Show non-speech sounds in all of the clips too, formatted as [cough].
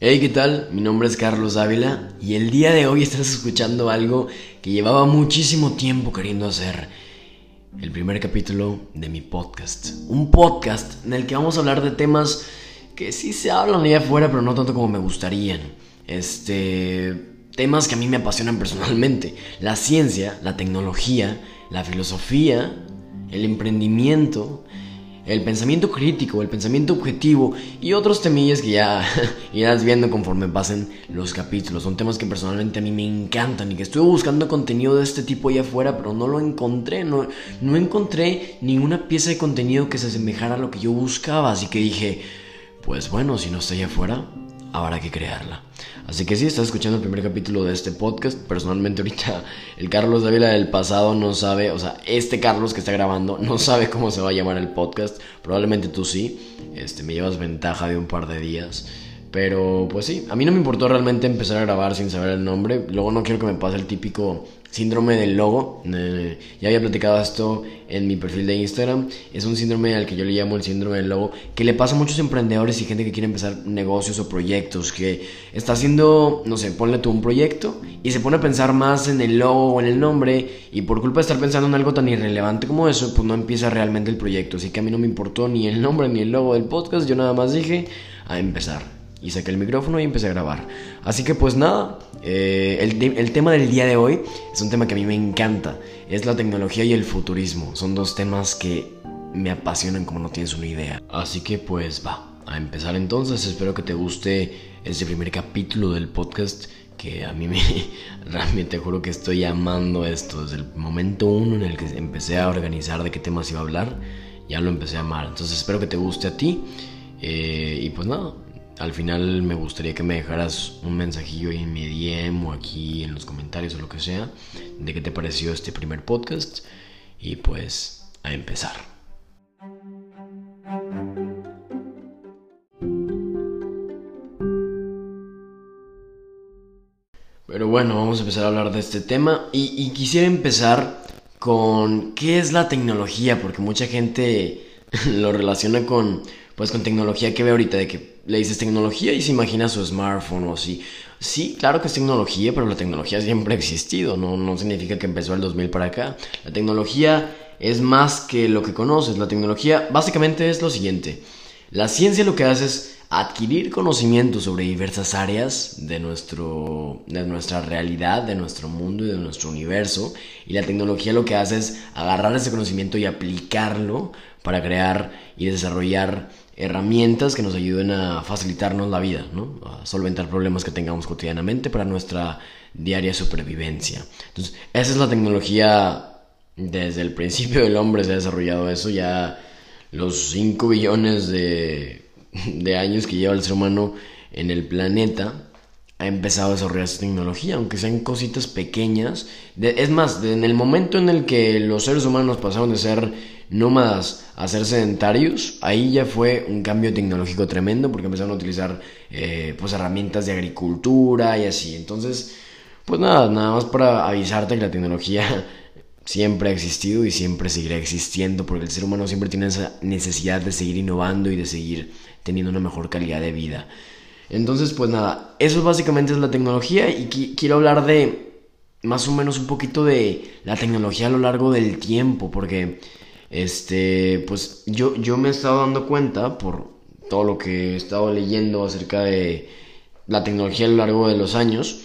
Hey, ¿qué tal? Mi nombre es Carlos Ávila y el día de hoy estás escuchando algo que llevaba muchísimo tiempo queriendo hacer. El primer capítulo de mi podcast. Un podcast en el que vamos a hablar de temas que sí se hablan allá afuera, pero no tanto como me gustarían. Este. Temas que a mí me apasionan personalmente. La ciencia, la tecnología, la filosofía, el emprendimiento, el pensamiento crítico, el pensamiento objetivo y otros temillas que ya [laughs] irás viendo conforme pasen los capítulos. Son temas que personalmente a mí me encantan y que estuve buscando contenido de este tipo allá afuera, pero no lo encontré. No, no encontré ninguna pieza de contenido que se asemejara a lo que yo buscaba. Así que dije, pues bueno, si no está allá afuera, habrá que crearla. Así que sí, estás escuchando el primer capítulo de este podcast. Personalmente ahorita el Carlos Dávila del pasado no sabe, o sea, este Carlos que está grabando no sabe cómo se va a llamar el podcast. Probablemente tú sí. Este, me llevas ventaja de un par de días. Pero pues sí, a mí no me importó realmente empezar a grabar sin saber el nombre. Luego no quiero que me pase el típico síndrome del logo. Ya había platicado esto en mi perfil de Instagram. Es un síndrome al que yo le llamo el síndrome del logo, que le pasa a muchos emprendedores y gente que quiere empezar negocios o proyectos, que está haciendo, no sé, ponle tú un proyecto y se pone a pensar más en el logo o en el nombre y por culpa de estar pensando en algo tan irrelevante como eso, pues no empieza realmente el proyecto. Así que a mí no me importó ni el nombre ni el logo del podcast, yo nada más dije a empezar y saqué el micrófono y empecé a grabar. Así que pues nada, eh, el, el, tema del día de hoy es un tema que a mí me encanta. Es la tecnología y el futurismo. Son dos temas que me apasionan como no tienes una idea. Así que pues va, a empezar entonces. Espero que te guste este primer capítulo del podcast que a mí me [laughs] realmente juro que estoy amando esto desde el momento uno en el que empecé a organizar de qué temas iba a hablar ya lo empecé a amar entonces espero que te guste a ti eh, y pues nada al final me gustaría que me dejaras un mensajillo ahí en mi DM o aquí en los comentarios o lo que sea de qué te pareció este primer podcast y pues a empezar. Pero bueno, vamos a empezar a hablar de este tema y, y quisiera empezar con qué es la tecnología porque mucha gente [laughs] lo relaciona con pues con tecnología que ve ahorita, de que le dices tecnología y se imagina su smartphone o así. Sí, claro que es tecnología, pero la tecnología siempre ha existido, no, no significa que empezó el 2000 para acá. La tecnología es más que lo que conoces, la tecnología básicamente es lo siguiente. La ciencia lo que hace es adquirir conocimiento sobre diversas áreas de, nuestro, de nuestra realidad, de nuestro mundo y de nuestro universo. Y la tecnología lo que hace es agarrar ese conocimiento y aplicarlo para crear y desarrollar herramientas que nos ayuden a facilitarnos la vida, ¿no? a solventar problemas que tengamos cotidianamente para nuestra diaria supervivencia. Entonces, esa es la tecnología, desde el principio del hombre se ha desarrollado eso, ya los 5 billones de, de años que lleva el ser humano en el planeta, ha empezado a desarrollar esa tecnología, aunque sean cositas pequeñas. es más, en el momento en el que los seres humanos pasaron de ser nómadas a ser sedentarios, ahí ya fue un cambio tecnológico tremendo porque empezaron a utilizar eh, pues herramientas de agricultura y así. Entonces, pues nada, nada más para avisarte que la tecnología [laughs] siempre ha existido y siempre seguirá existiendo porque el ser humano siempre tiene esa necesidad de seguir innovando y de seguir teniendo una mejor calidad de vida. Entonces, pues nada, eso básicamente es la tecnología y quiero hablar de más o menos un poquito de la tecnología a lo largo del tiempo porque este, pues yo, yo me he estado dando cuenta por todo lo que he estado leyendo acerca de la tecnología a lo largo de los años,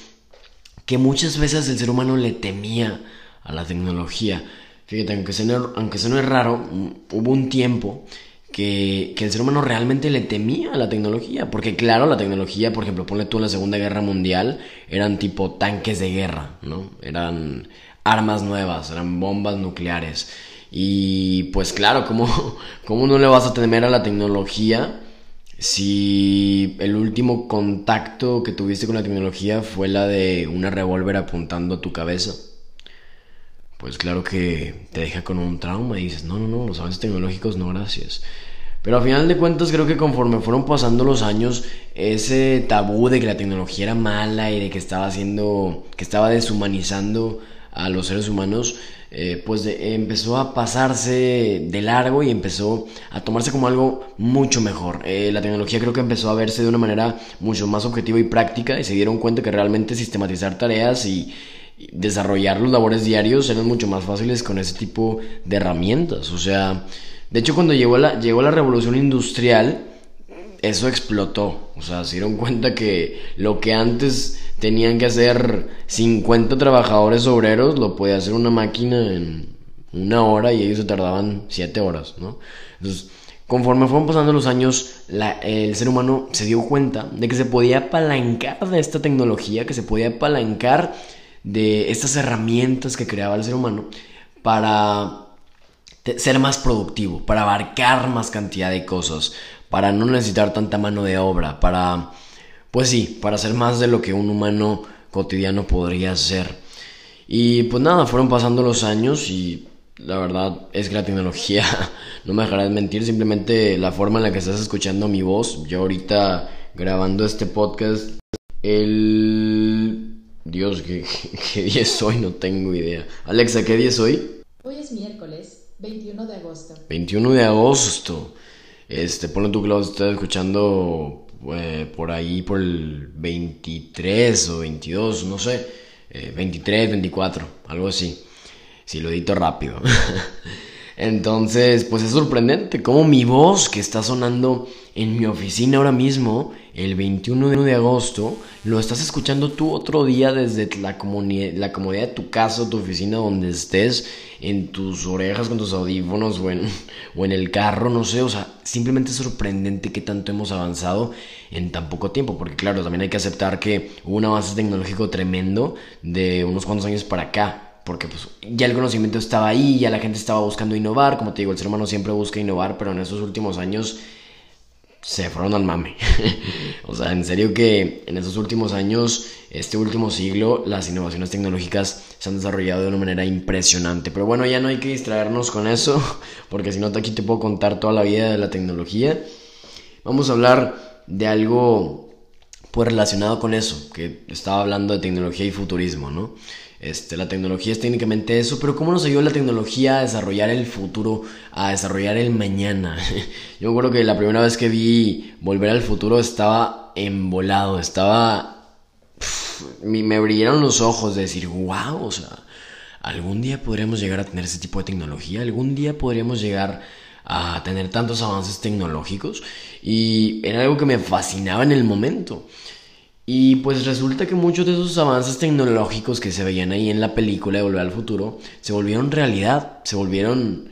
que muchas veces el ser humano le temía a la tecnología. Fíjate, aunque se no, aunque se no es raro, hubo un tiempo que, que, el ser humano realmente le temía a la tecnología. Porque claro, la tecnología, por ejemplo, ponle tú en la Segunda Guerra Mundial, eran tipo tanques de guerra, ¿no? Eran armas nuevas, eran bombas nucleares. Y pues claro, ¿cómo, [laughs] ¿cómo no le vas a temer a la tecnología si el último contacto que tuviste con la tecnología fue la de una revólver apuntando a tu cabeza? Pues claro que te deja con un trauma y dices, no, no, no, los avances tecnológicos no, gracias. Pero al final de cuentas creo que conforme fueron pasando los años, ese tabú de que la tecnología era mala y de que estaba haciendo, que estaba deshumanizando a los seres humanos, eh, pues empezó a pasarse de largo y empezó a tomarse como algo mucho mejor. Eh, la tecnología creo que empezó a verse de una manera mucho más objetiva y práctica y se dieron cuenta que realmente sistematizar tareas y, desarrollar los labores diarios eran mucho más fáciles con ese tipo de herramientas. O sea, de hecho cuando llegó la, llegó la revolución industrial, eso explotó. O sea, se dieron [laughs] cuenta que lo que antes tenían que hacer 50 trabajadores obreros, lo podía hacer una máquina en una hora y ellos se tardaban 7 horas, ¿no? Entonces, conforme fueron pasando los años, el ser humano se dio cuenta de que se podía apalancar de esta tecnología, que se podía apalancar de estas herramientas que creaba el ser humano para ser más productivo, para abarcar más cantidad de cosas, para no necesitar tanta mano de obra, para, pues sí, para hacer más de lo que un humano cotidiano podría hacer. Y pues nada, fueron pasando los años y la verdad es que la tecnología, [laughs] no me dejará de mentir, simplemente la forma en la que estás escuchando mi voz, yo ahorita grabando este podcast, el... Dios, ¿qué, qué día es hoy? No tengo idea. Alexa, ¿qué día es hoy? Hoy es miércoles, 21 de agosto. 21 de agosto. Este, ponle tú que lo estás escuchando eh, por ahí por el 23 o 22, no sé, 23, eh, 24, algo así. Si lo edito rápido. [laughs] Entonces, pues es sorprendente cómo mi voz que está sonando en mi oficina ahora mismo, el 21 de agosto, lo estás escuchando tú otro día desde la, la comodidad de tu casa, tu oficina, donde estés, en tus orejas con tus audífonos o en, o en el carro, no sé, o sea, simplemente es sorprendente que tanto hemos avanzado en tan poco tiempo, porque claro, también hay que aceptar que hubo un avance tecnológico tremendo de unos cuantos años para acá porque pues ya el conocimiento estaba ahí, ya la gente estaba buscando innovar, como te digo, el ser humano siempre busca innovar, pero en esos últimos años se fueron al mame. [laughs] o sea, en serio que en esos últimos años, este último siglo, las innovaciones tecnológicas se han desarrollado de una manera impresionante. Pero bueno, ya no hay que distraernos con eso, [laughs] porque si no, aquí te puedo contar toda la vida de la tecnología. Vamos a hablar de algo pues relacionado con eso, que estaba hablando de tecnología y futurismo, ¿no? Este, la tecnología es técnicamente eso, pero ¿cómo nos ayuda la tecnología a desarrollar el futuro, a desarrollar el mañana? [laughs] Yo acuerdo que la primera vez que vi Volver al Futuro estaba embolado, estaba... me brillaron los ojos de decir, wow, o sea, algún día podríamos llegar a tener ese tipo de tecnología, algún día podríamos llegar a tener tantos avances tecnológicos y era algo que me fascinaba en el momento. Y pues resulta que muchos de esos avances tecnológicos que se veían ahí en la película de Volver al Futuro se volvieron realidad, se volvieron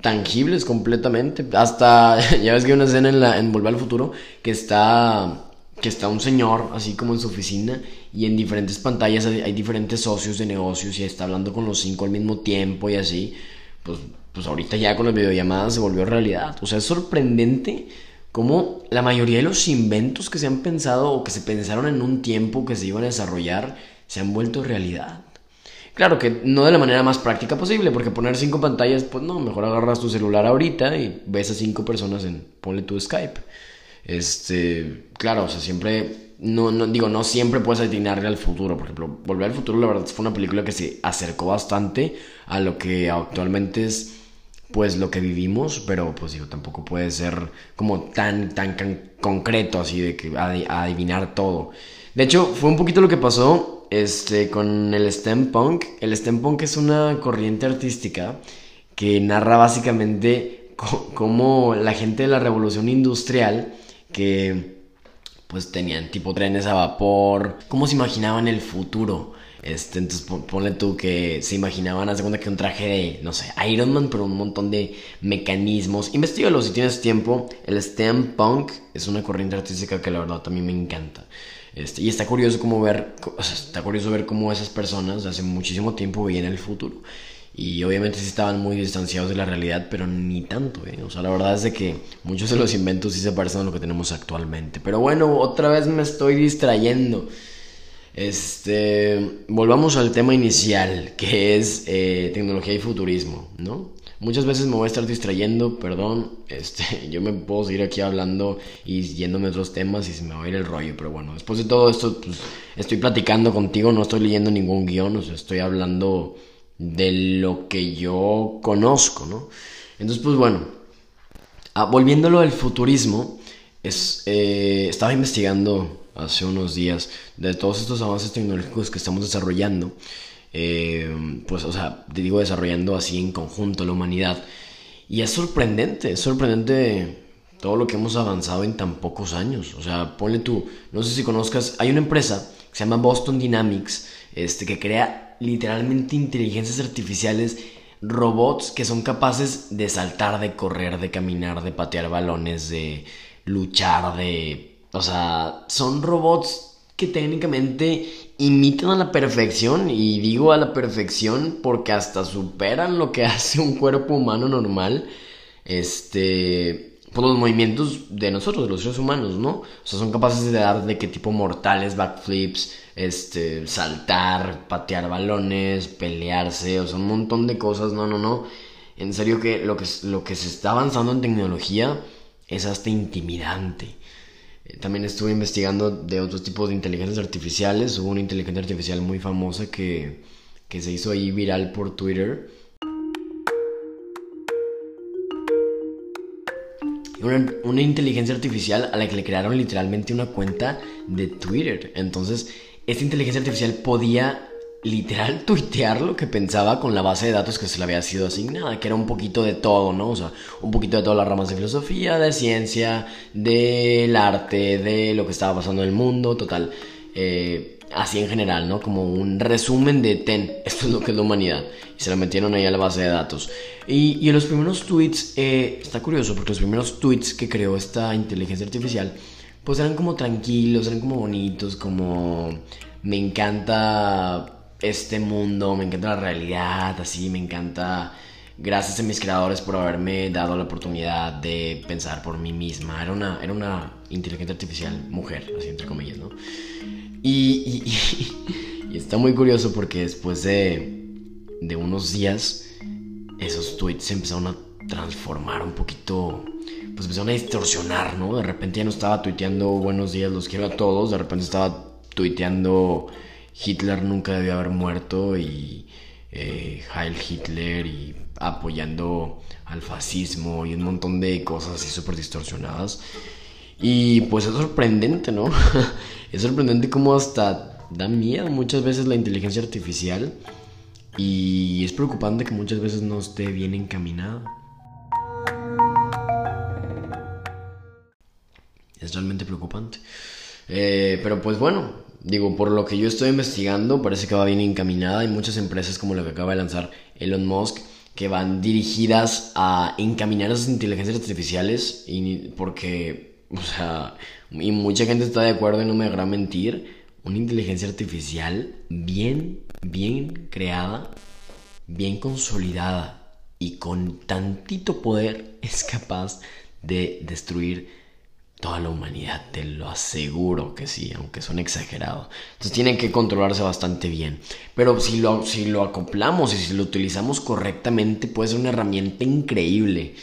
tangibles completamente. Hasta, [laughs] ya ves que hay una escena en, la, en Volver al Futuro que está, que está un señor así como en su oficina y en diferentes pantallas hay, hay diferentes socios de negocios y está hablando con los cinco al mismo tiempo y así. Pues, pues ahorita ya con las videollamadas se volvió realidad. O sea, es sorprendente cómo la mayoría de los inventos que se han pensado o que se pensaron en un tiempo que se iban a desarrollar se han vuelto realidad. Claro que no de la manera más práctica posible, porque poner cinco pantallas, pues no, mejor agarras tu celular ahorita y ves a cinco personas en, ponle tu Skype. Este, claro, o sea, siempre, no, no, digo, no siempre puedes atinarle al futuro. Por ejemplo, Volver al futuro, la verdad, fue una película que se acercó bastante a lo que actualmente es pues lo que vivimos, pero pues digo, tampoco puede ser como tan, tan, concreto así de que adivinar todo. De hecho, fue un poquito lo que pasó este, con el STEM Punk. El STEM Punk es una corriente artística que narra básicamente cómo la gente de la revolución industrial que pues tenían tipo trenes a vapor, cómo se imaginaban el futuro este, entonces ponle tú que se imaginaban a segunda que un traje de, no sé, Iron Man, pero un montón de mecanismos. Investígalo si tienes tiempo. El STEM Punk es una corriente artística que la verdad también me encanta. Este, y está curioso cómo ver, está curioso ver cómo esas personas hace muchísimo tiempo veían el futuro. Y obviamente sí estaban muy distanciados de la realidad, pero ni tanto, ¿eh? O sea, la verdad es de que muchos de los inventos sí se parecen a lo que tenemos actualmente. Pero bueno, otra vez me estoy distrayendo. Este, volvamos al tema inicial, que es eh, tecnología y futurismo, ¿no? Muchas veces me voy a estar distrayendo, perdón. Este, [laughs] yo me puedo seguir aquí hablando y yéndome otros temas y se me va a ir el rollo. Pero bueno, después de todo esto, pues, estoy platicando contigo, no estoy leyendo ningún guion, o estoy hablando de lo que yo conozco, ¿no? Entonces, pues bueno, ah, volviéndolo al futurismo, eh, estaba investigando hace unos días de todos estos avances tecnológicos que estamos desarrollando. Eh, pues, o sea, te digo desarrollando así en conjunto la humanidad. Y es sorprendente, es sorprendente todo lo que hemos avanzado en tan pocos años. O sea, ponle tú, no sé si conozcas, hay una empresa que se llama Boston Dynamics, este, que crea literalmente inteligencias artificiales, robots que son capaces de saltar, de correr, de caminar, de patear balones, de luchar, de... O sea, son robots que técnicamente imitan a la perfección, y digo a la perfección porque hasta superan lo que [laughs] hace un cuerpo humano normal, este, por los movimientos de nosotros, de los seres humanos, ¿no? O sea, son capaces de dar de qué tipo mortales, backflips, este, saltar, patear balones, pelearse, o sea, un montón de cosas, no, no, no. En serio que lo que, lo que se está avanzando en tecnología es hasta intimidante. También estuve investigando de otros tipos de inteligencias artificiales. Hubo una inteligencia artificial muy famosa que, que se hizo ahí viral por Twitter. Una, una, inteligencia artificial a la que le crearon literalmente una cuenta de Twitter. Entonces, esta inteligencia artificial podía literal tuitear lo que pensaba con la base de datos que se le había sido asignada, que era un poquito de todo, ¿no? O sea, un poquito de todas las ramas de filosofía, de ciencia, del arte, de lo que estaba pasando en el mundo, total. Eh, así en general, ¿no? Como un resumen de TEN, esto es lo que es la humanidad. Y se la metieron ahí a la base de datos. Y, y en los primeros tweets, eh, está curioso, porque los primeros tweets que creó esta inteligencia artificial, pues eran como tranquilos, eran como bonitos, como me encanta este mundo, me encanta la realidad, así, me encanta... Gracias a mis creadores por haberme dado la oportunidad de pensar por mí misma. Era una, era una inteligencia artificial mujer, así entre comillas, ¿no? [laughs] Y, está muy curioso porque después de, de unos días, esos tweets se empezaron a transformar un poquito, pues empezaron a distorsionar, ¿no? De repente ya no estaba tuiteando buenos días, los quiero a todos, de repente estaba tuiteando Hitler nunca debió haber muerto y eh, Heil Hitler y apoyando al fascismo y un montón de cosas así súper distorsionadas. Y pues es sorprendente, ¿no? [laughs] es sorprendente cómo hasta da miedo muchas veces la inteligencia artificial y es preocupante que muchas veces no esté bien encaminada. Es realmente preocupante. Eh, pero pues bueno, digo, por lo que yo estoy investigando, parece que va bien encaminada. Hay muchas empresas como la que acaba de lanzar Elon Musk que van dirigidas a encaminar esas inteligencias artificiales y porque, o sea, y mucha gente está de acuerdo y no me dejará mentir, una inteligencia artificial bien, bien creada, bien consolidada y con tantito poder es capaz de destruir toda la humanidad, te lo aseguro que sí, aunque son exagerados. Entonces tienen que controlarse bastante bien. Pero si lo, si lo acoplamos y si lo utilizamos correctamente, puede ser una herramienta increíble.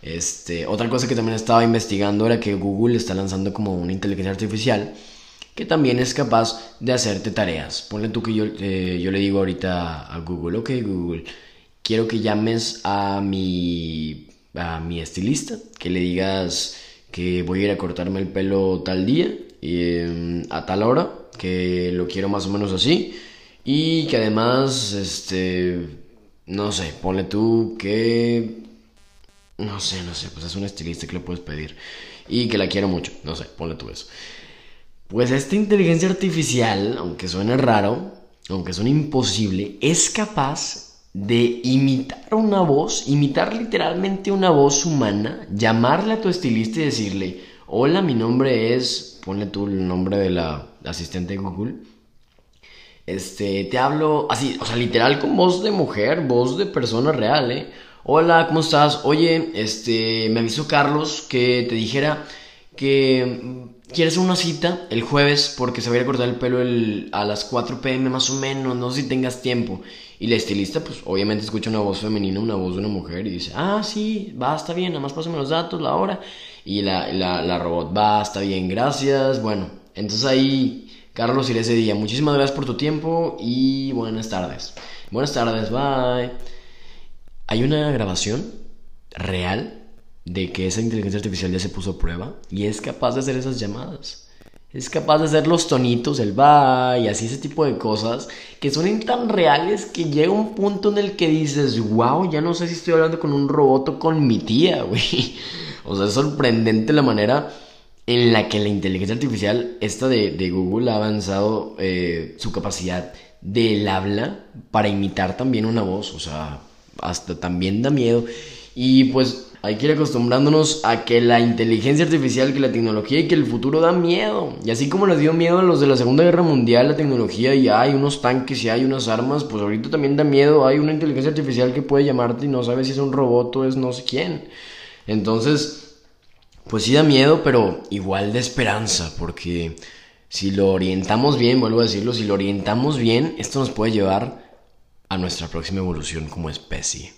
Este, otra cosa que también estaba investigando era que Google está lanzando como una inteligencia artificial que también es capaz de hacerte tareas. Ponle tú que yo, eh, yo le digo ahorita a Google, ok Google, quiero que llames a mi, a mi estilista, que le digas que voy a ir a cortarme el pelo tal día y, em, a tal hora, que lo quiero más o menos así y que además, este, no sé, ponle tú que, no sé, no sé, pues es un estilista que le puedes pedir y que la quiero mucho, no sé, ponle tú eso. Pues esta inteligencia artificial, aunque suene raro, aunque suene imposible, es capaz de imitar una voz, imitar literalmente una voz humana, llamarle a tu estilista y decirle, hola, mi nombre es, ponle tú el nombre de la asistente de Google, este, te hablo así, o sea, literal con voz de mujer, voz de persona real, ¿eh? Hola, ¿cómo estás? Oye, este, me avisó Carlos que te dijera que quieres una cita el jueves porque se va a ir a cortar el pelo a las 4 pm más o menos, no sé si tengas tiempo. Y la estilista, pues obviamente escucha una voz femenina, una voz de una mujer y dice, ah, sí, va, está bien, nada más pásame los datos, la hora. Y la, la, la robot, va, está bien, gracias. Bueno, entonces ahí Carlos iré ese día. Muchísimas gracias por tu tiempo y buenas tardes. Buenas tardes, bye. Hay una grabación real de que esa inteligencia artificial ya se puso a prueba y es capaz de hacer esas llamadas. Es capaz de hacer los tonitos, el va y así ese tipo de cosas que son tan reales que llega un punto en el que dices, wow, ya no sé si estoy hablando con un robot o con mi tía, [laughs] güey. O sea, es sorprendente la manera en la que la inteligencia artificial, esta de, Google, ha avanzado eh, su capacidad del habla para imitar también una voz. O sea, hasta también da miedo. Y pues hay que ir acostumbrándonos a que la inteligencia artificial, que la tecnología y que el futuro da miedo. Y así como les dio miedo a los de la Segunda Guerra Mundial la tecnología y hay unos tanques y hay unas armas, pues ahorita también da miedo. Hay una inteligencia artificial que puede llamarte y no sabe si es un robot o es no sé quién. Entonces, pues sí da miedo, pero igual de esperanza, porque si lo orientamos bien, vuelvo a decirlo, si lo orientamos bien, esto nos puede llevar a nuestra próxima evolución como especie.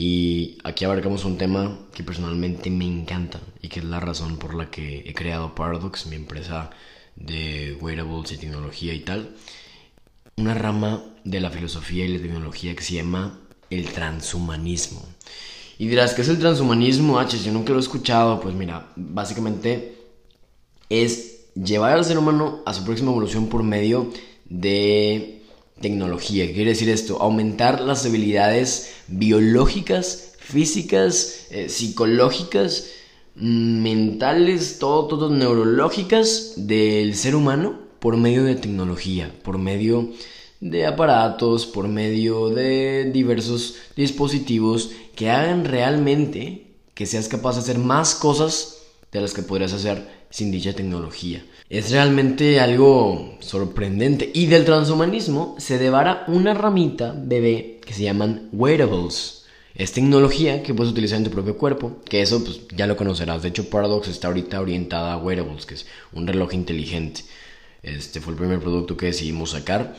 Y aquí abarcamos un tema que personalmente me encanta y que es la razón por la que he creado Paradox, mi empresa de wearables y tecnología y tal. Una rama de la filosofía y la tecnología que se llama el transhumanismo. Y dirás, ¿qué es el transhumanismo? H, si nunca lo he escuchado, pues mira, básicamente es llevar al ser humano a su próxima evolución por medio de tecnología. ¿Qué quiere decir esto? Aumentar las habilidades biológicas, físicas, eh, psicológicas, mentales, todo, todo, neurológicas del ser humano por medio de tecnología, por medio de aparatos, por medio de diversos dispositivos que hagan realmente que seas capaz de hacer más cosas de las que podrías hacer sin dicha tecnología. Es realmente algo sorprendente. Y del transhumanismo se devara una ramita bebé que se llaman wearables. Es tecnología que puedes utilizar en tu propio cuerpo, que eso pues ya lo conocerás. De hecho, Paradox está ahorita orientada a wearables, que es un reloj inteligente. Este fue el primer producto que decidimos sacar.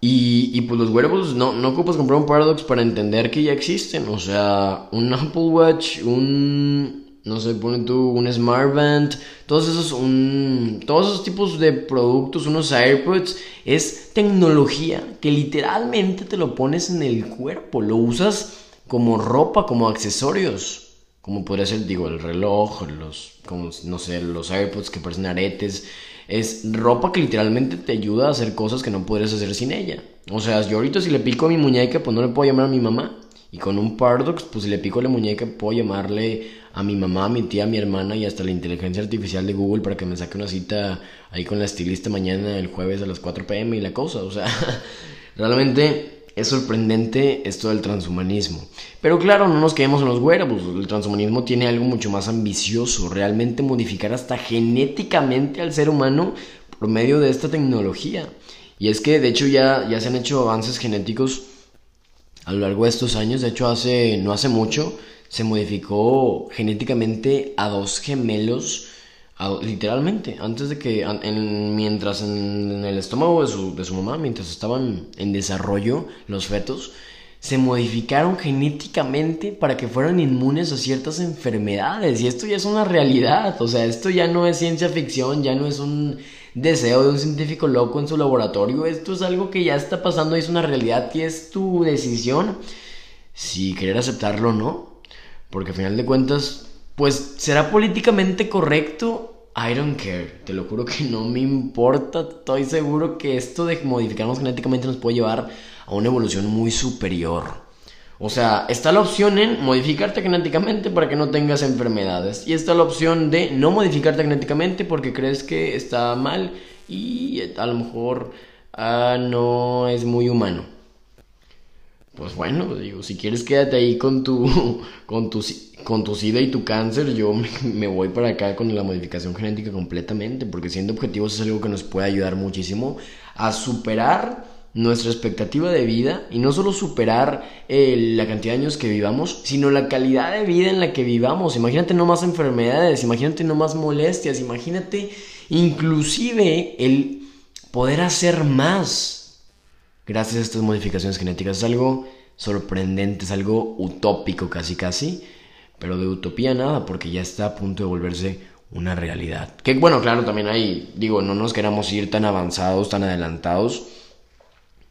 Y, y, pues los wearables no, no ocupas comprar un Paradox para entender que ya existen. O sea, un Apple Watch, un no sé, pone tú un Smartband, todos esos, un, todos esos tipos de productos, unos AirPods, es tecnología que literalmente te lo pones en el cuerpo, lo usas como ropa, como accesorios, como podría ser, digo, el reloj, los, como, no sé, los AirPods que parecen aretes, es ropa que literalmente te ayuda a hacer cosas que no podrías hacer sin ella. O sea, yo ahorita si le pico a mi muñeca, pues no le puedo llamar a mi mamá. Y con un Paradox, pues si le pico la muñeca, puedo llamarle a mi mamá, a mi tía, a mi hermana y hasta la inteligencia artificial de Google para que me saque una cita ahí con la estilista mañana, el jueves a las 4 pm y la cosa. O sea, [laughs] realmente es sorprendente esto del transhumanismo. Pero claro, no nos quedemos en los wearables. El transhumanismo tiene algo mucho más ambicioso, realmente modificar hasta genéticamente al ser humano por medio de esta tecnología. Y es que de hecho ya, ya se han hecho avances genéticos a lo largo de estos años. De hecho, hace, no hace mucho se modificó genéticamente a dos gemelos, literalmente, antes de que, mientras en, el estómago de su, de su mamá, mientras estaban en desarrollo los fetos, se modificaron genéticamente para que fueran inmunes a ciertas enfermedades. Y esto ya es una realidad. O sea, esto ya no es ciencia ficción, ya no es un deseo de un científico loco en su laboratorio. Esto es algo que ya está pasando y es una realidad y es tu decisión si querer aceptarlo o no. Porque al final de cuentas, pues será políticamente correcto. I don't care, te lo juro que no me importa. Estoy seguro que esto de modificarnos genéticamente nos puede llevar a una evolución muy superior. O sea, está la opción en modificarte genéticamente para que no tengas enfermedades. Y está la opción de no modificarte genéticamente porque crees que está mal y a lo mejor ah, no es muy humano pues bueno, digo, si quieres quédate ahí con tu, [laughs] con tu, con tu SIDA y tu cáncer, yo me, voy para acá con la modificación genética completamente, porque siendo objetivos es algo que nos puede ayudar muchísimo a superar nuestra expectativa de vida y no solo superar eh, la cantidad de años que vivamos, sino la calidad de vida en la que vivamos. Imagínate no más enfermedades, imagínate no más molestias, imagínate inclusive el poder hacer más gracias a estas modificaciones genéticas. Es algo sorprendente, es algo utópico casi casi, pero de utopía nada, porque ya está a punto de volverse una realidad. Que bueno, claro, también hay, digo, no nos queramos ir tan avanzados, tan adelantados.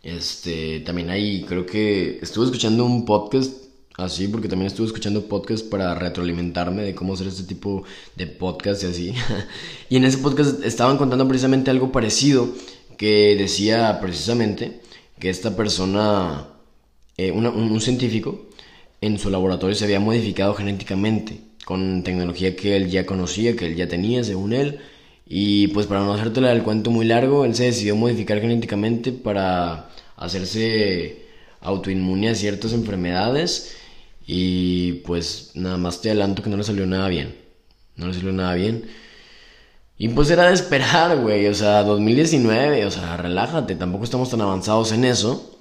Este, también hay, creo que estuve escuchando un podcast así, porque también estuve escuchando podcast para retroalimentarme de cómo hacer este tipo de podcast y así. [laughs] y en ese podcast estaban contando precisamente algo parecido, que decía precisamente que esta persona, eh, un científico, en su laboratorio se había modificado genéticamente con tecnología que él ya conocía, que él ya tenía, según él. Y pues para no hacértela el cuento muy largo, él se decidió modificar genéticamente para hacerse autoinmune a ciertas enfermedades. Y pues nada más te adelanto que no le salió nada bien. No le salió nada bien. Y pues era de esperar, güey. O sea, 2019, o sea, relájate. Tampoco estamos tan avanzados en eso.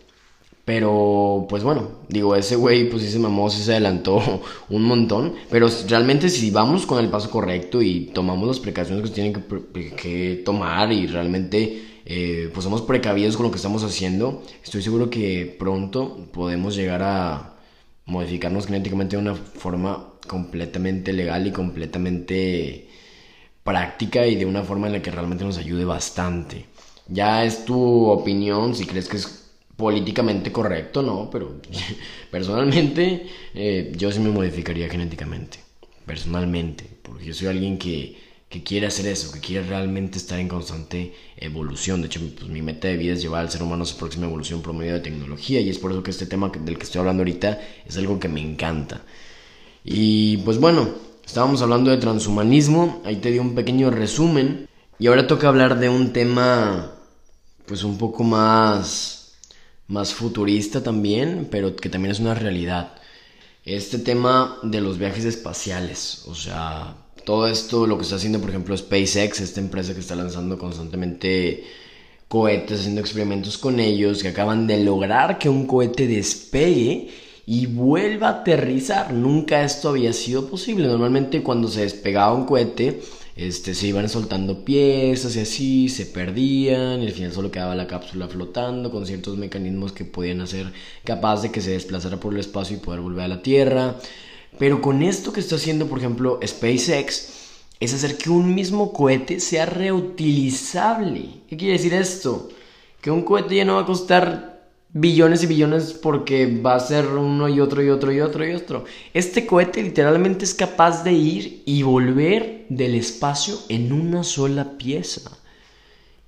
Pero, pues bueno, digo, ese güey, pues sí se mamó, sí se adelantó [laughs] un montón. Pero realmente si vamos con el paso correcto y tomamos las precauciones que se tienen que, tomar y realmente, eh, pues somos precavidos con lo que estamos haciendo, estoy seguro que pronto podemos llegar a modificarnos genéticamente de una forma completamente legal y completamente práctica y de una forma en la que realmente nos ayude bastante. Ya es tu opinión si crees que es políticamente correcto, no, pero [laughs] personalmente eh, yo sí me modificaría genéticamente, personalmente, porque yo soy alguien que, que, quiere hacer eso, que quiere realmente estar en constante evolución. De hecho, pues, mi meta de vida es llevar al ser humano a su próxima evolución por medio de tecnología y es por eso que este tema del que estoy hablando ahorita es algo que me encanta. Y pues bueno, estábamos hablando de transhumanismo, ahí te di un pequeño resumen y ahora toca hablar de un tema pues un poco más más futurista también, pero que también es una realidad. Este tema de los viajes espaciales, o sea, todo esto, lo que está haciendo, por ejemplo, SpaceX, esta empresa que está lanzando constantemente cohetes, haciendo experimentos con ellos, que acaban de lograr que un cohete despegue y vuelva a aterrizar. Nunca esto había sido posible. Normalmente cuando se despegaba un cohete, este, se iban soltando piezas y así, se perdían, y al final solo quedaba la cápsula flotando con ciertos mecanismos que podían hacer capaz de que se desplazara por el espacio y poder volver a la Tierra. Pero con esto que está haciendo, por ejemplo, SpaceX, es hacer que un mismo cohete sea reutilizable. ¿Qué quiere decir esto? Que un cohete ya no va a costar billones y billones porque va a ser uno y otro y otro y otro y otro. Este cohete literalmente es capaz de ir y volver del espacio en una sola pieza.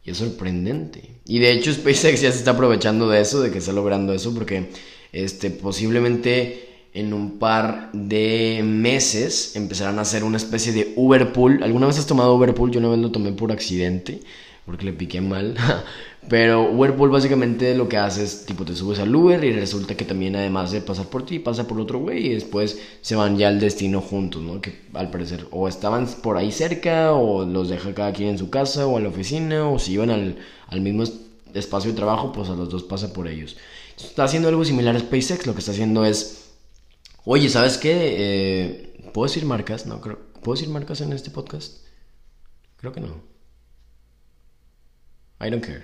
Y es sorprendente. Y de hecho SpaceX ya se está aprovechando de eso, de que está logrando eso, porque este, posiblemente en un par de meses empezarán a hacer una especie de Uberpool. ¿Alguna vez has tomado Uberpool? Yo una vez lo tomé por accidente porque le piqué mal. [laughs] Pero Uberpool básicamente lo que hace es, tipo, te subes al Uber y resulta que también además de pasar por ti, pasa por otro güey y después se van ya al destino juntos, ¿no? Que al parecer o estaban por ahí cerca o los deja cada quien en su casa o a la oficina o si iban al, al mismo espacio de trabajo, pues a los dos pasa por ellos. Está haciendo algo similar a SpaceX, lo que está haciendo es, oye, ¿sabes qué? Eh, ¿Puedo decir marcas? No, creo, ¿puedo decir marcas en este podcast? Creo que no. I don't care.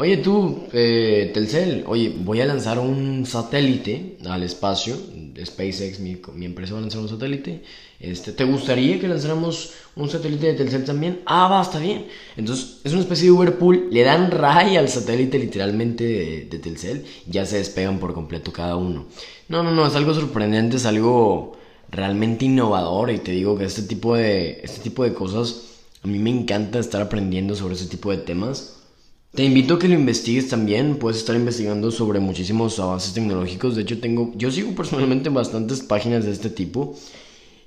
Oye tú, eh, Telcel, oye, voy a lanzar un satélite al espacio. SpaceX, mi, mi, empresa va a lanzar un satélite. Este, ¿Te gustaría que lanzáramos un satélite de Telcel también? Ah, va, está bien. Entonces, es una especie de Uberpool. Le dan ray al satélite literalmente de, de Telcel. Ya se despegan por completo cada uno. No, no, no, es algo sorprendente, es algo realmente innovador. Y te digo que este tipo de, este tipo de cosas, a mí me encanta estar aprendiendo sobre ese tipo de temas te invito a que lo investigues también, puedes estar investigando sobre muchísimos avances tecnológicos, de hecho tengo, yo sigo personalmente bastantes páginas de este tipo.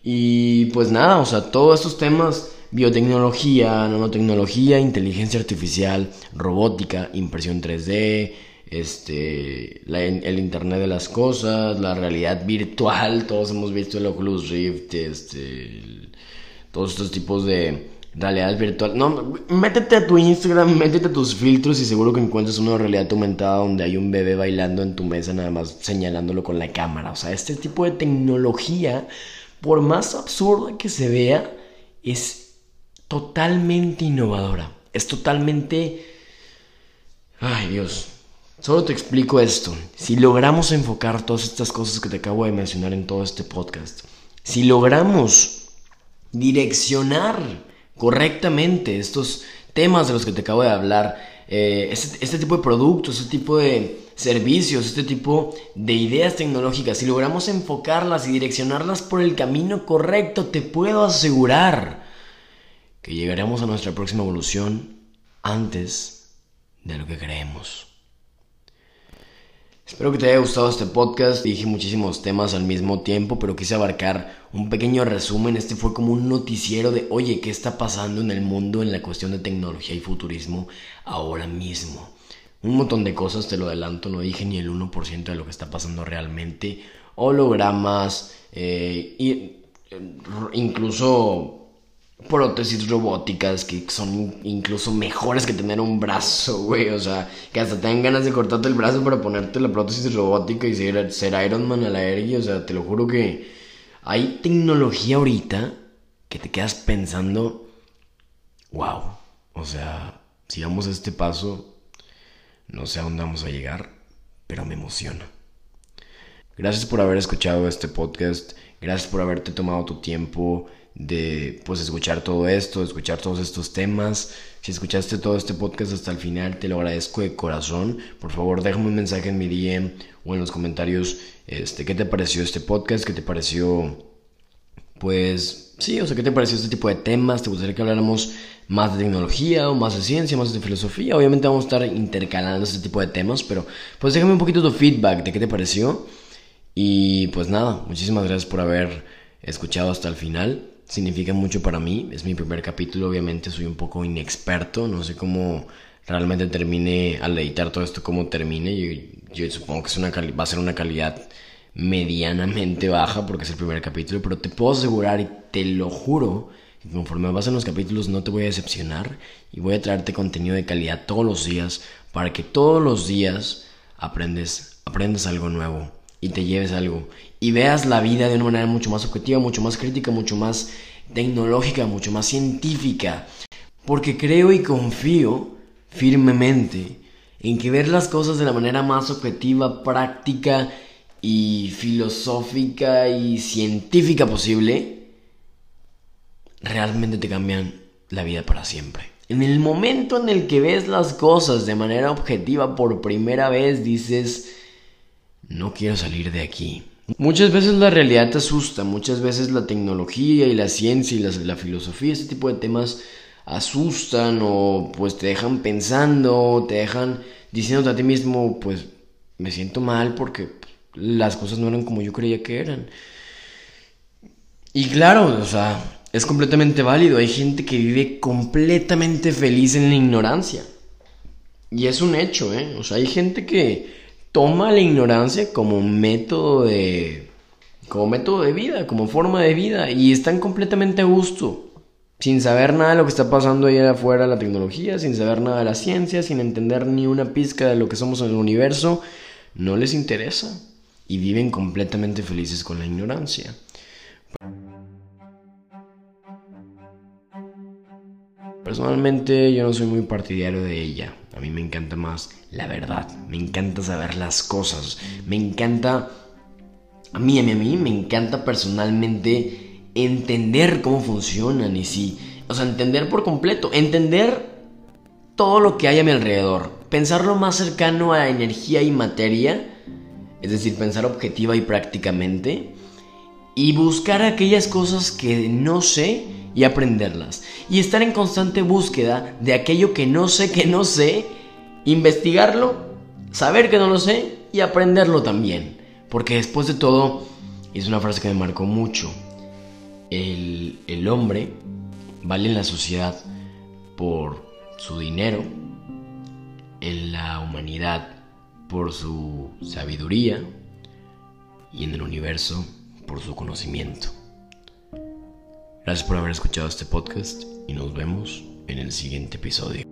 Y pues nada, o sea, todos estos temas, biotecnología, nanotecnología, inteligencia artificial, robótica, impresión 3D, este, el Internet de las cosas, la realidad virtual, todos hemos visto el Oculus Rift, este, todos estos tipos de realidad virtual. No, métete a tu Instagram, métete a tus filtros y seguro que encuentras una realidad aumentada donde hay un bebé bailando en tu mesa nada más señalándolo con la cámara. O sea, este tipo de tecnología, por más absurda que se vea, es totalmente innovadora. Es totalmente... Ay Dios. Solo te explico esto. Si logramos enfocar todas estas cosas que te acabo de mencionar en todo este podcast, si logramos direccionar correctamente estos temas de los que te acabo de hablar, eh, este, este, tipo de productos, este tipo de servicios, este tipo de ideas tecnológicas, si logramos enfocarlas y direccionarlas por el camino correcto, te puedo asegurar que llegaremos a nuestra próxima evolución antes de lo que creemos. Espero que te haya gustado este podcast. Dije muchísimos temas al mismo tiempo, pero quise abarcar un pequeño resumen. Este fue como un noticiero de, oye, ¿qué está pasando en el mundo en la cuestión de tecnología y futurismo ahora mismo? Un montón de cosas, te lo adelanto, no dije ni el 1% de lo que está pasando realmente. Hologramas, eh, eh, incluso prótesis robóticas que son incluso mejores que tener un brazo, güey. O sea, que hasta tengan ganas de cortarte el brazo para ponerte la prótesis robótica y ser, ser Iron Man a la aire. O sea, te lo juro que hay tecnología ahorita que te quedas pensando, wow. O sea, si damos este paso, no sé a dónde vamos a llegar, pero me emociona. Gracias por haber escuchado este podcast. Gracias por haberte tomado tu tiempo de pues escuchar todo esto, escuchar todos estos temas. Si escuchaste todo este podcast hasta el final, te lo agradezco de corazón. Por favor, déjame un mensaje en mi DM o en los comentarios este qué te pareció este podcast, qué te pareció pues sí, o sea, qué te pareció este tipo de temas, te gustaría que habláramos más de tecnología o más de ciencia, más de filosofía. Obviamente vamos a estar intercalando este tipo de temas, pero pues déjame un poquito tu feedback de qué te pareció. Y pues nada, muchísimas gracias por haber escuchado hasta el final significa mucho para mí. Es mi primer capítulo, obviamente soy un poco inexperto, no sé cómo realmente termine al editar todo esto, cómo termine. Yo, supongo que es una va a ser una calidad medianamente baja porque es el primer capítulo, pero te puedo asegurar y te lo juro que conforme vas en los capítulos no te voy a decepcionar y voy a traerte contenido de calidad todos los días para que todos los días aprendes, aprendas algo nuevo y te lleves algo y veas la vida de una manera mucho más objetiva, mucho más crítica, mucho más tecnológica, mucho más científica. Porque creo y confío firmemente en que ver las cosas de la manera más objetiva, práctica y filosófica y científica posible, realmente te cambian la vida para siempre. En el momento en el que ves las cosas de manera objetiva por primera vez, dices, no quiero salir de aquí. Muchas veces la realidad te asusta, muchas veces la tecnología y la ciencia y la, filosofía, ese tipo de temas asustan o pues te dejan pensando, te dejan diciéndote a ti mismo, pues me siento mal porque las cosas no eran como yo creía que eran. Y claro, o sea, es completamente válido, hay gente que vive completamente feliz en la ignorancia. Y es un hecho, ¿eh? O sea, hay gente que toma la ignorancia como método de como método de vida, como forma de vida y están completamente a gusto, sin saber nada de lo que está pasando ahí afuera la tecnología, sin saber nada de la ciencia, sin entender ni una pizca de lo que somos en el universo, no les interesa y viven completamente felices con la ignorancia. Personalmente yo no soy muy partidario de ella. A mí me encanta más la verdad. Me encanta saber las cosas. Me encanta... A mí, a mí, a mí me encanta personalmente entender cómo funcionan y si... O sea, entender por completo. Entender todo lo que hay a mi alrededor. Pensarlo más cercano a energía y materia. Es decir, pensar objetiva y prácticamente. Y buscar aquellas cosas que no sé y aprenderlas. Y estar en constante búsqueda de aquello que no sé, que no sé, investigarlo, saber que no lo sé y aprenderlo también. Porque después de todo, es una frase que me marcó mucho, el, el hombre vale en la sociedad por su dinero, en la humanidad por su sabiduría y en el universo por su conocimiento. Gracias por haber escuchado este podcast y nos vemos en el siguiente episodio.